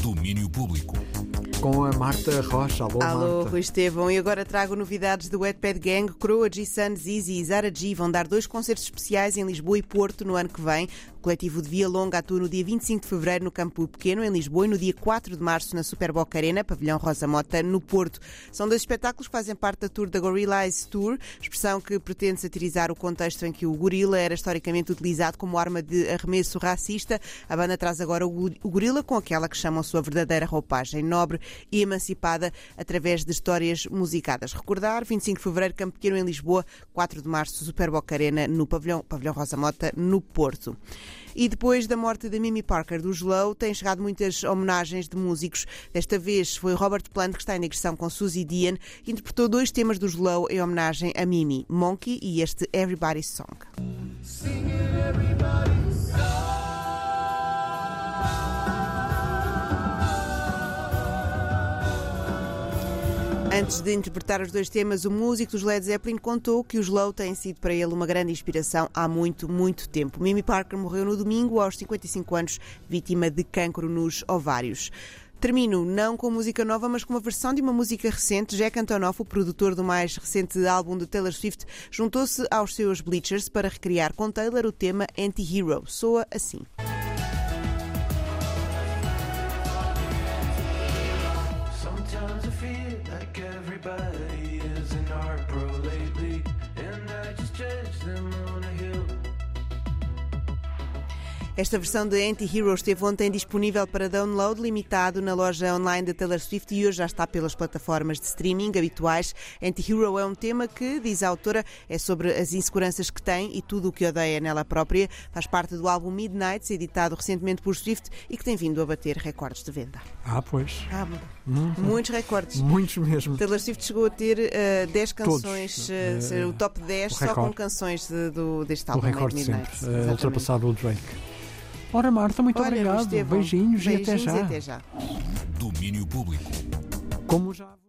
Domínio Público. Com a Marta Rocha. Alô, Alô, Marta. Rui Estevão. E agora trago novidades do Wetpad Gang. Croa, G-Sun, Zizi e Zara G vão dar dois concertos especiais em Lisboa e Porto no ano que vem. O coletivo de Via Longa atua no dia 25 de fevereiro no Campo Pequeno, em Lisboa, e no dia 4 de março na Superboc Arena, pavilhão Rosa Mota, no Porto. São dois espetáculos que fazem parte da tour da Gorilla Eyes Tour, expressão que pretende satirizar o contexto em que o gorila era historicamente utilizado como arma de arremesso racista. A banda traz agora o go- o gorila com aquela que chamam sua verdadeira roupagem, nobre e emancipada, através de histórias musicadas. Recordar, 25 de fevereiro, Campo Pequeno em Lisboa, 4 de março, Superboc Arena, no pavilhão, pavilhão Rosa Mota, no Porto. E depois da morte de Mimi Parker do Slow, têm chegado muitas homenagens de músicos. Desta vez foi Robert Plant, que está em digressão com Suzy Dian, que interpretou dois temas do Slow em homenagem a Mimi, Monkey e este Everybody's Song. Antes de interpretar os dois temas, o músico dos Led Zeppelin contou que os Slow têm sido para ele uma grande inspiração há muito, muito tempo. Mimi Parker morreu no domingo, aos 55 anos, vítima de cancro nos ovários. Termino não com música nova, mas com uma versão de uma música recente. Jack Antonoff, o produtor do mais recente álbum de Taylor Swift, juntou-se aos seus Bleachers para recriar com Taylor o tema Anti-Hero. Soa assim. Esta versão de Anti-Hero esteve ontem disponível para download limitado na loja online da Taylor Swift e hoje já está pelas plataformas de streaming habituais. Anti-Hero é um tema que, diz a autora, é sobre as inseguranças que tem e tudo o que odeia nela própria. Faz parte do álbum Midnights, editado recentemente por Swift e que tem vindo a bater recordes de venda. Ah, pois. Ah, muitos recordes. Muitos mesmo. Taylor Swift chegou a ter eh, 10 Todos. canções, ser o top 10 o só com recorde. canções de- do, deste O álbum recorde Midnight. sempre. ultrapassado o Drake. Ora, Marta, muito Olha, obrigado. Estevão, Beijinhos, e até beijinhos já. e até já. Domínio Público. Como já.